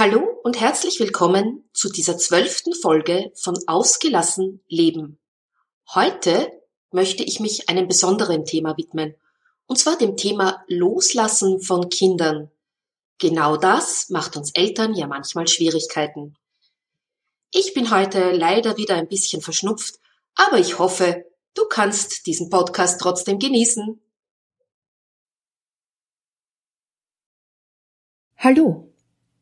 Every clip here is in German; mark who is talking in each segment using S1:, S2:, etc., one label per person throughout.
S1: Hallo und herzlich willkommen zu dieser zwölften Folge von Ausgelassen Leben. Heute möchte ich mich einem besonderen Thema widmen, und zwar dem Thema Loslassen von Kindern. Genau das macht uns Eltern ja manchmal Schwierigkeiten. Ich bin heute leider wieder ein bisschen verschnupft, aber ich hoffe, du kannst diesen Podcast trotzdem genießen.
S2: Hallo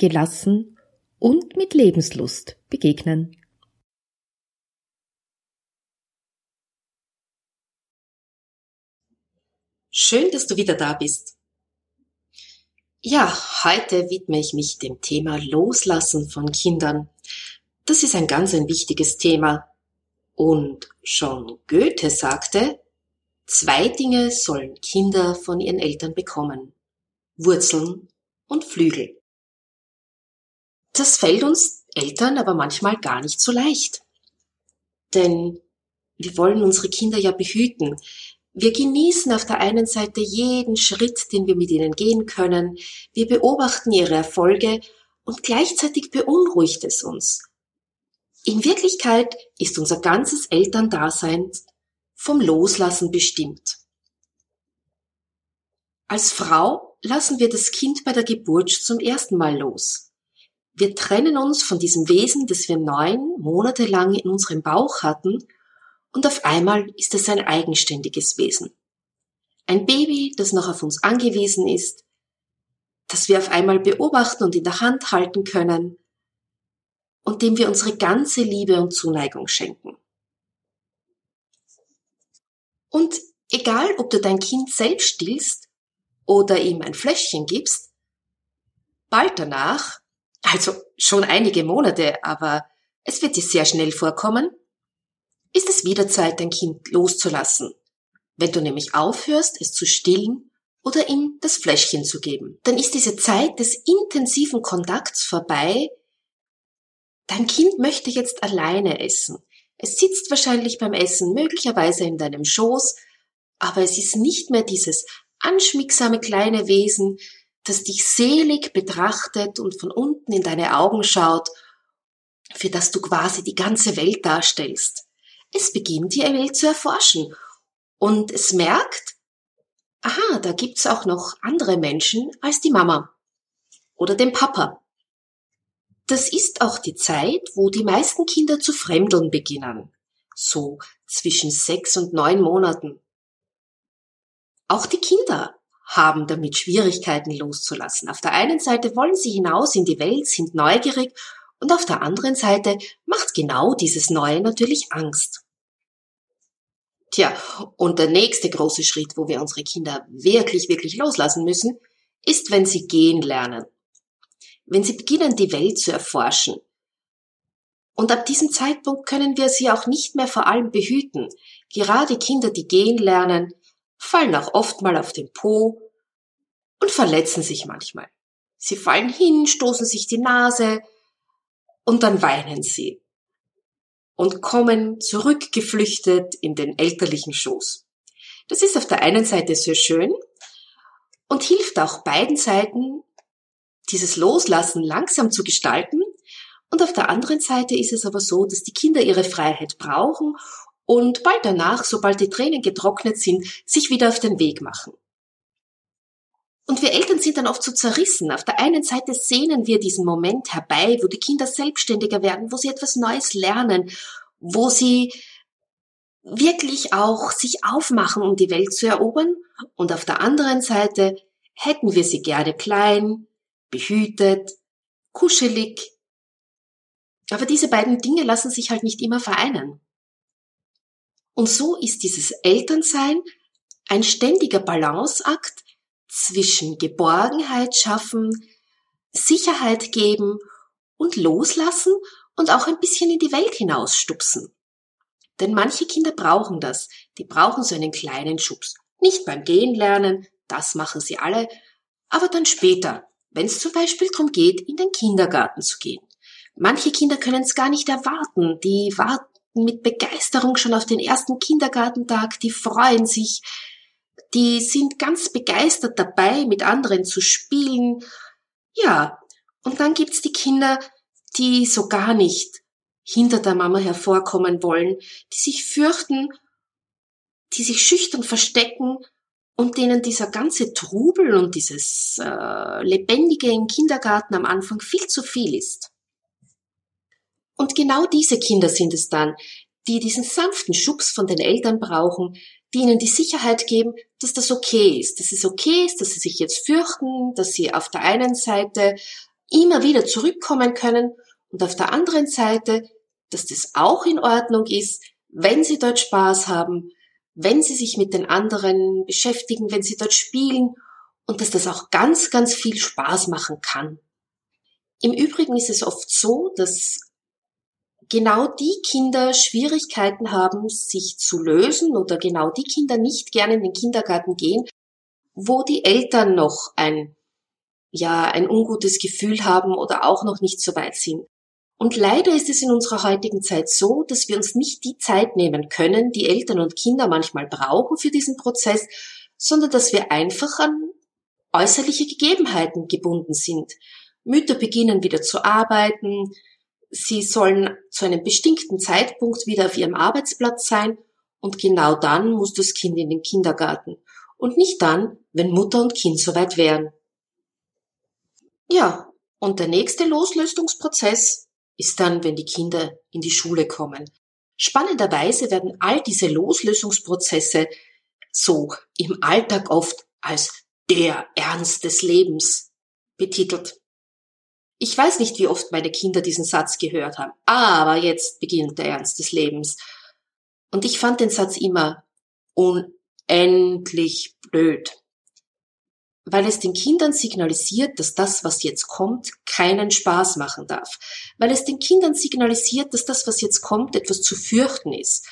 S2: gelassen und mit Lebenslust begegnen.
S1: Schön, dass du wieder da bist. Ja, heute widme ich mich dem Thema Loslassen von Kindern. Das ist ein ganz ein wichtiges Thema. Und schon Goethe sagte, zwei Dinge sollen Kinder von ihren Eltern bekommen. Wurzeln und Flügel. Das fällt uns Eltern aber manchmal gar nicht so leicht. Denn wir wollen unsere Kinder ja behüten. Wir genießen auf der einen Seite jeden Schritt, den wir mit ihnen gehen können. Wir beobachten ihre Erfolge und gleichzeitig beunruhigt es uns. In Wirklichkeit ist unser ganzes Elterndasein vom Loslassen bestimmt. Als Frau lassen wir das Kind bei der Geburt zum ersten Mal los. Wir trennen uns von diesem Wesen, das wir neun Monate lang in unserem Bauch hatten, und auf einmal ist es ein eigenständiges Wesen. Ein Baby, das noch auf uns angewiesen ist, das wir auf einmal beobachten und in der Hand halten können und dem wir unsere ganze Liebe und Zuneigung schenken. Und egal, ob du dein Kind selbst stillst oder ihm ein Fläschchen gibst, bald danach also schon einige Monate, aber es wird dir sehr schnell vorkommen, ist es wieder Zeit, dein Kind loszulassen. Wenn du nämlich aufhörst, es zu stillen oder ihm das Fläschchen zu geben, dann ist diese Zeit des intensiven Kontakts vorbei. Dein Kind möchte jetzt alleine essen. Es sitzt wahrscheinlich beim Essen möglicherweise in deinem Schoß, aber es ist nicht mehr dieses anschmiegsame kleine Wesen, das dich selig betrachtet und von unten in deine Augen schaut, für das du quasi die ganze Welt darstellst. Es beginnt die Welt zu erforschen und es merkt, aha, da gibt's auch noch andere Menschen als die Mama oder den Papa. Das ist auch die Zeit, wo die meisten Kinder zu fremdeln beginnen, so zwischen sechs und neun Monaten. Auch die Kinder haben damit Schwierigkeiten loszulassen. Auf der einen Seite wollen sie hinaus in die Welt, sind neugierig und auf der anderen Seite macht genau dieses Neue natürlich Angst. Tja, und der nächste große Schritt, wo wir unsere Kinder wirklich, wirklich loslassen müssen, ist, wenn sie gehen lernen. Wenn sie beginnen, die Welt zu erforschen. Und ab diesem Zeitpunkt können wir sie auch nicht mehr vor allem behüten. Gerade Kinder, die gehen lernen, fallen auch oft mal auf den Po und verletzen sich manchmal. Sie fallen hin, stoßen sich die Nase und dann weinen sie und kommen zurückgeflüchtet in den elterlichen Schoß. Das ist auf der einen Seite sehr schön und hilft auch beiden Seiten, dieses Loslassen langsam zu gestalten. Und auf der anderen Seite ist es aber so, dass die Kinder ihre Freiheit brauchen und bald danach, sobald die Tränen getrocknet sind, sich wieder auf den Weg machen. Und wir Eltern sind dann oft so zerrissen. Auf der einen Seite sehnen wir diesen Moment herbei, wo die Kinder selbstständiger werden, wo sie etwas Neues lernen, wo sie wirklich auch sich aufmachen, um die Welt zu erobern. Und auf der anderen Seite hätten wir sie gerne klein, behütet, kuschelig. Aber diese beiden Dinge lassen sich halt nicht immer vereinen. Und so ist dieses Elternsein ein ständiger Balanceakt zwischen Geborgenheit schaffen, Sicherheit geben und loslassen und auch ein bisschen in die Welt hinausstupsen. Denn manche Kinder brauchen das. Die brauchen so einen kleinen Schubs. Nicht beim Gehen lernen, das machen sie alle, aber dann später, wenn es zum Beispiel darum geht, in den Kindergarten zu gehen. Manche Kinder können es gar nicht erwarten. Die warten mit Begeisterung schon auf den ersten Kindergartentag, die freuen sich, die sind ganz begeistert dabei, mit anderen zu spielen. Ja, und dann gibt's die Kinder, die so gar nicht hinter der Mama hervorkommen wollen, die sich fürchten, die sich schüchtern verstecken und denen dieser ganze Trubel und dieses äh, Lebendige im Kindergarten am Anfang viel zu viel ist. Und genau diese Kinder sind es dann, die diesen sanften Schubs von den Eltern brauchen, die ihnen die Sicherheit geben, dass das okay ist, dass es okay ist, dass sie sich jetzt fürchten, dass sie auf der einen Seite immer wieder zurückkommen können und auf der anderen Seite, dass das auch in Ordnung ist, wenn sie dort Spaß haben, wenn sie sich mit den anderen beschäftigen, wenn sie dort spielen und dass das auch ganz, ganz viel Spaß machen kann. Im Übrigen ist es oft so, dass genau die Kinder Schwierigkeiten haben, sich zu lösen oder genau die Kinder nicht gerne in den Kindergarten gehen, wo die Eltern noch ein, ja, ein ungutes Gefühl haben oder auch noch nicht so weit sind. Und leider ist es in unserer heutigen Zeit so, dass wir uns nicht die Zeit nehmen können, die Eltern und Kinder manchmal brauchen für diesen Prozess, sondern dass wir einfach an äußerliche Gegebenheiten gebunden sind. Mütter beginnen wieder zu arbeiten, sie sollen zu einem bestimmten Zeitpunkt wieder auf ihrem Arbeitsplatz sein und genau dann muss das Kind in den Kindergarten und nicht dann, wenn Mutter und Kind soweit wären. Ja, und der nächste Loslösungsprozess ist dann, wenn die Kinder in die Schule kommen. Spannenderweise werden all diese Loslösungsprozesse so im Alltag oft als der Ernst des Lebens betitelt. Ich weiß nicht, wie oft meine Kinder diesen Satz gehört haben, aber jetzt beginnt der Ernst des Lebens. Und ich fand den Satz immer unendlich blöd, weil es den Kindern signalisiert, dass das, was jetzt kommt, keinen Spaß machen darf, weil es den Kindern signalisiert, dass das, was jetzt kommt, etwas zu fürchten ist.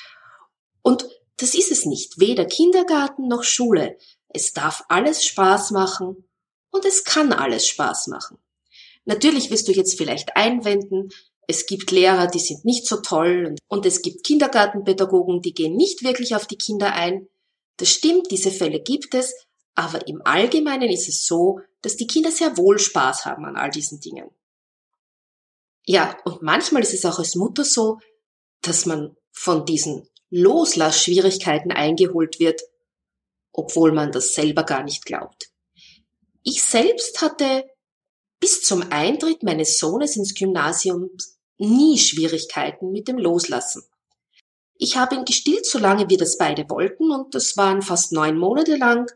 S1: Und das ist es nicht, weder Kindergarten noch Schule. Es darf alles Spaß machen und es kann alles Spaß machen. Natürlich wirst du jetzt vielleicht einwenden, es gibt Lehrer, die sind nicht so toll und, es gibt Kindergartenpädagogen, die gehen nicht wirklich auf die Kinder ein. Das stimmt, diese Fälle gibt es, aber im Allgemeinen ist es so, dass die Kinder sehr wohl Spaß haben an all diesen Dingen. Ja, und manchmal ist es auch als Mutter so, dass man von diesen Loslassschwierigkeiten eingeholt wird, obwohl man das selber gar nicht glaubt. Ich selbst hatte bis zum Eintritt meines Sohnes ins Gymnasium nie Schwierigkeiten mit dem Loslassen. Ich habe ihn gestillt, solange wir das beide wollten, und das waren fast neun Monate lang.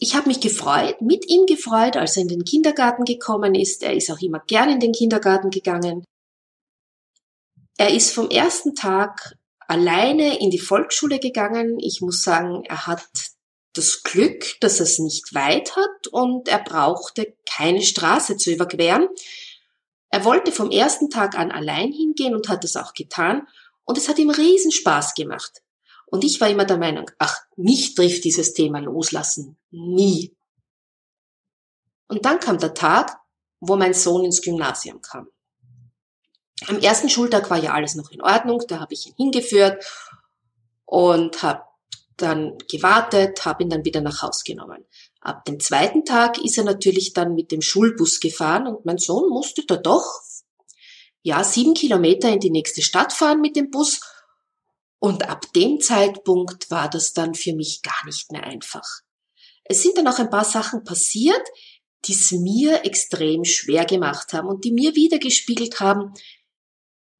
S1: Ich habe mich gefreut, mit ihm gefreut, als er in den Kindergarten gekommen ist. Er ist auch immer gern in den Kindergarten gegangen. Er ist vom ersten Tag alleine in die Volksschule gegangen. Ich muss sagen, er hat das Glück, dass es nicht weit hat und er brauchte keine Straße zu überqueren. Er wollte vom ersten Tag an allein hingehen und hat es auch getan und es hat ihm riesen Spaß gemacht. Und ich war immer der Meinung, ach, mich trifft dieses Thema loslassen nie. Und dann kam der Tag, wo mein Sohn ins Gymnasium kam. Am ersten Schultag war ja alles noch in Ordnung, da habe ich ihn hingeführt und habe dann gewartet, habe ihn dann wieder nach Haus genommen. Ab dem zweiten Tag ist er natürlich dann mit dem Schulbus gefahren und mein Sohn musste da doch, ja, sieben Kilometer in die nächste Stadt fahren mit dem Bus. Und ab dem Zeitpunkt war das dann für mich gar nicht mehr einfach. Es sind dann auch ein paar Sachen passiert, die es mir extrem schwer gemacht haben und die mir wiedergespiegelt haben,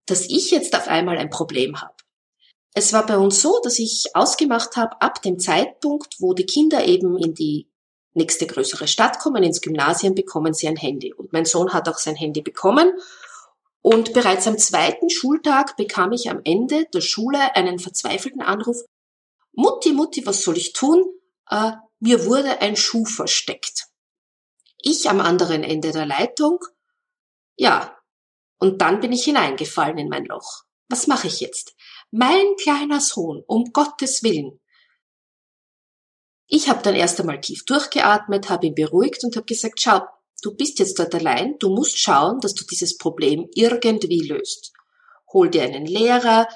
S1: dass ich jetzt auf einmal ein Problem habe. Es war bei uns so, dass ich ausgemacht habe, ab dem Zeitpunkt, wo die Kinder eben in die nächste größere Stadt kommen, ins Gymnasium, bekommen sie ein Handy. Und mein Sohn hat auch sein Handy bekommen. Und bereits am zweiten Schultag bekam ich am Ende der Schule einen verzweifelten Anruf. Mutti, Mutti, was soll ich tun? Äh, mir wurde ein Schuh versteckt. Ich am anderen Ende der Leitung. Ja, und dann bin ich hineingefallen in mein Loch. Was mache ich jetzt? Mein kleiner Sohn, um Gottes Willen. Ich habe dann erst einmal tief durchgeatmet, habe ihn beruhigt und habe gesagt, schau, du bist jetzt dort allein, du musst schauen, dass du dieses Problem irgendwie löst. Hol dir einen Lehrer,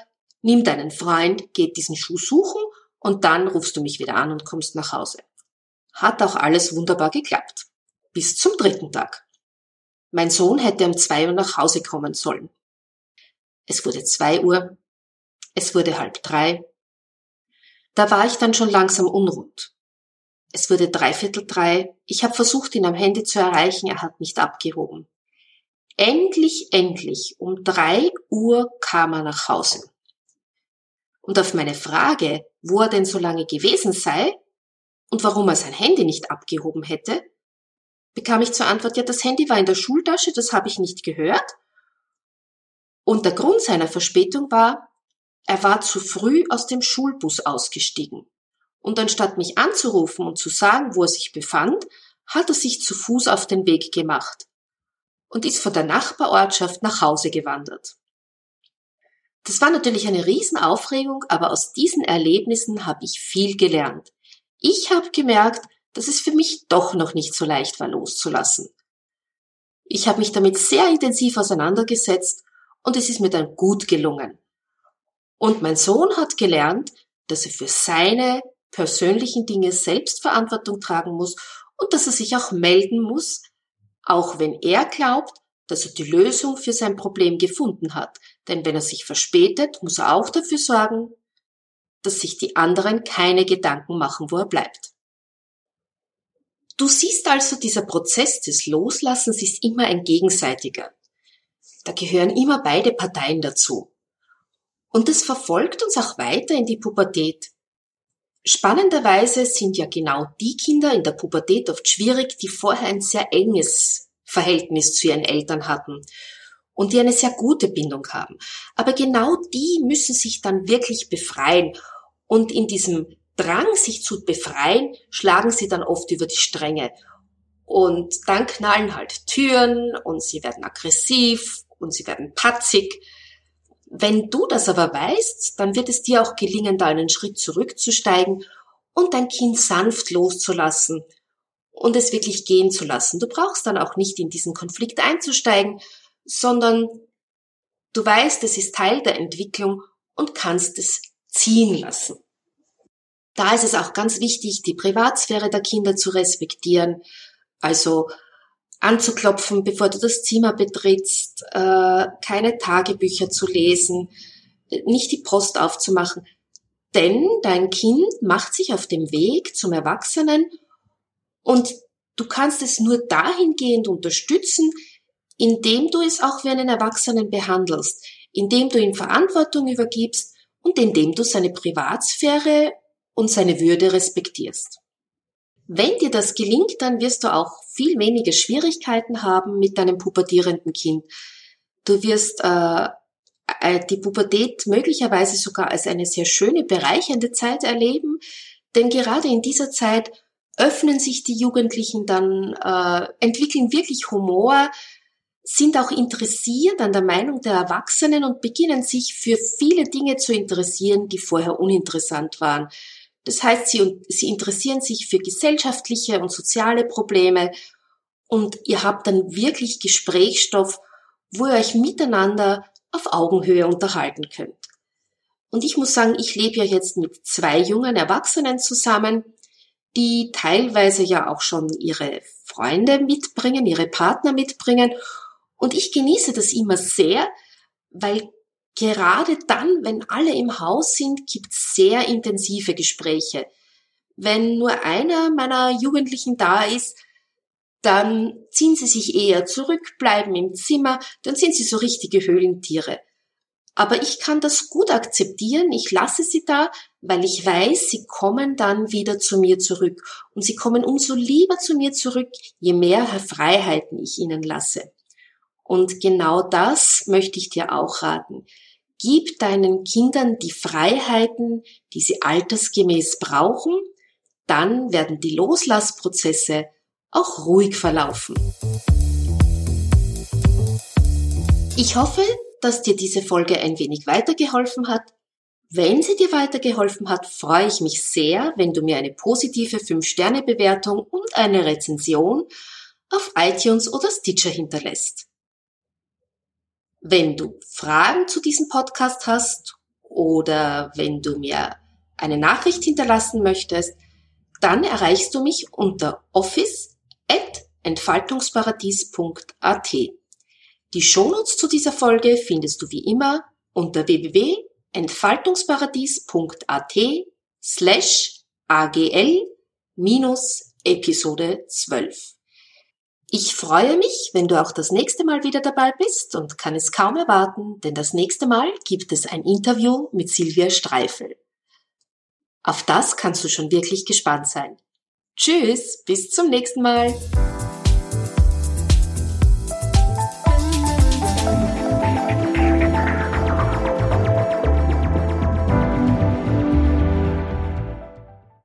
S1: nimm deinen Freund, geh diesen Schuh suchen und dann rufst du mich wieder an und kommst nach Hause. Hat auch alles wunderbar geklappt. Bis zum dritten Tag. Mein Sohn hätte um zwei Uhr nach Hause kommen sollen. Es wurde zwei Uhr. Es wurde halb drei. Da war ich dann schon langsam unrund. Es wurde dreiviertel drei. Ich habe versucht, ihn am Handy zu erreichen. Er hat nicht abgehoben. Endlich, endlich, um drei Uhr kam er nach Hause. Und auf meine Frage, wo er denn so lange gewesen sei und warum er sein Handy nicht abgehoben hätte, bekam ich zur Antwort, ja, das Handy war in der Schultasche, das habe ich nicht gehört. Und der Grund seiner Verspätung war, er war zu früh aus dem Schulbus ausgestiegen. Und anstatt mich anzurufen und zu sagen, wo er sich befand, hat er sich zu Fuß auf den Weg gemacht und ist von der Nachbarortschaft nach Hause gewandert. Das war natürlich eine Riesenaufregung, aber aus diesen Erlebnissen habe ich viel gelernt. Ich habe gemerkt, dass es für mich doch noch nicht so leicht war loszulassen. Ich habe mich damit sehr intensiv auseinandergesetzt und es ist mir dann gut gelungen. Und mein Sohn hat gelernt, dass er für seine persönlichen Dinge selbst Verantwortung tragen muss und dass er sich auch melden muss, auch wenn er glaubt, dass er die Lösung für sein Problem gefunden hat. Denn wenn er sich verspätet, muss er auch dafür sorgen, dass sich die anderen keine Gedanken machen, wo er bleibt. Du siehst also, dieser Prozess des Loslassens ist immer ein gegenseitiger. Da gehören immer beide Parteien dazu. Und das verfolgt uns auch weiter in die Pubertät. Spannenderweise sind ja genau die Kinder in der Pubertät oft schwierig, die vorher ein sehr enges Verhältnis zu ihren Eltern hatten und die eine sehr gute Bindung haben. Aber genau die müssen sich dann wirklich befreien. Und in diesem Drang, sich zu befreien, schlagen sie dann oft über die Stränge. Und dann knallen halt Türen und sie werden aggressiv und sie werden patzig. Wenn du das aber weißt, dann wird es dir auch gelingen, da einen Schritt zurückzusteigen und dein Kind sanft loszulassen und es wirklich gehen zu lassen. Du brauchst dann auch nicht in diesen Konflikt einzusteigen, sondern du weißt, es ist Teil der Entwicklung und kannst es ziehen lassen. Da ist es auch ganz wichtig, die Privatsphäre der Kinder zu respektieren, also anzuklopfen, bevor du das Zimmer betrittst, äh, keine Tagebücher zu lesen, nicht die Post aufzumachen. Denn dein Kind macht sich auf dem Weg zum Erwachsenen und du kannst es nur dahingehend unterstützen, indem du es auch wie einen Erwachsenen behandelst, indem du ihm Verantwortung übergibst und indem du seine Privatsphäre und seine Würde respektierst. Wenn dir das gelingt, dann wirst du auch viel weniger Schwierigkeiten haben mit deinem pubertierenden Kind. Du wirst äh, äh die Pubertät möglicherweise sogar als eine sehr schöne, bereichernde Zeit erleben, denn gerade in dieser Zeit öffnen sich die Jugendlichen dann, äh, entwickeln wirklich Humor, sind auch interessiert an der Meinung der Erwachsenen und beginnen sich für viele Dinge zu interessieren, die vorher uninteressant waren. Das heißt, sie, sie interessieren sich für gesellschaftliche und soziale Probleme und ihr habt dann wirklich Gesprächsstoff, wo ihr euch miteinander auf Augenhöhe unterhalten könnt. Und ich muss sagen, ich lebe ja jetzt mit zwei jungen Erwachsenen zusammen, die teilweise ja auch schon ihre Freunde mitbringen, ihre Partner mitbringen. Und ich genieße das immer sehr, weil gerade dann, wenn alle im Haus sind, gibt es sehr intensive Gespräche. Wenn nur einer meiner Jugendlichen da ist, dann ziehen sie sich eher zurück, bleiben im Zimmer, dann sind sie so richtige Höhlentiere. Aber ich kann das gut akzeptieren, ich lasse sie da, weil ich weiß, sie kommen dann wieder zu mir zurück. Und sie kommen umso lieber zu mir zurück, je mehr Freiheiten ich ihnen lasse. Und genau das möchte ich dir auch raten. Gib deinen Kindern die Freiheiten, die sie altersgemäß brauchen, dann werden die Loslassprozesse auch ruhig verlaufen. Ich hoffe, dass dir diese Folge ein wenig weitergeholfen hat. Wenn sie dir weitergeholfen hat, freue ich mich sehr, wenn du mir eine positive 5-Sterne-Bewertung und eine Rezension auf iTunes oder Stitcher hinterlässt. Wenn du Fragen zu diesem Podcast hast oder wenn du mir eine Nachricht hinterlassen möchtest, dann erreichst du mich unter office.entfaltungsparadies.at. Die Shownotes zu dieser Folge findest du wie immer unter www.entfaltungsparadies.at slash agl minus Episode 12. Ich freue mich, wenn du auch das nächste Mal wieder dabei bist und kann es kaum erwarten, denn das nächste Mal gibt es ein Interview mit Silvia Streifel. Auf das kannst du schon wirklich gespannt sein. Tschüss, bis zum nächsten Mal.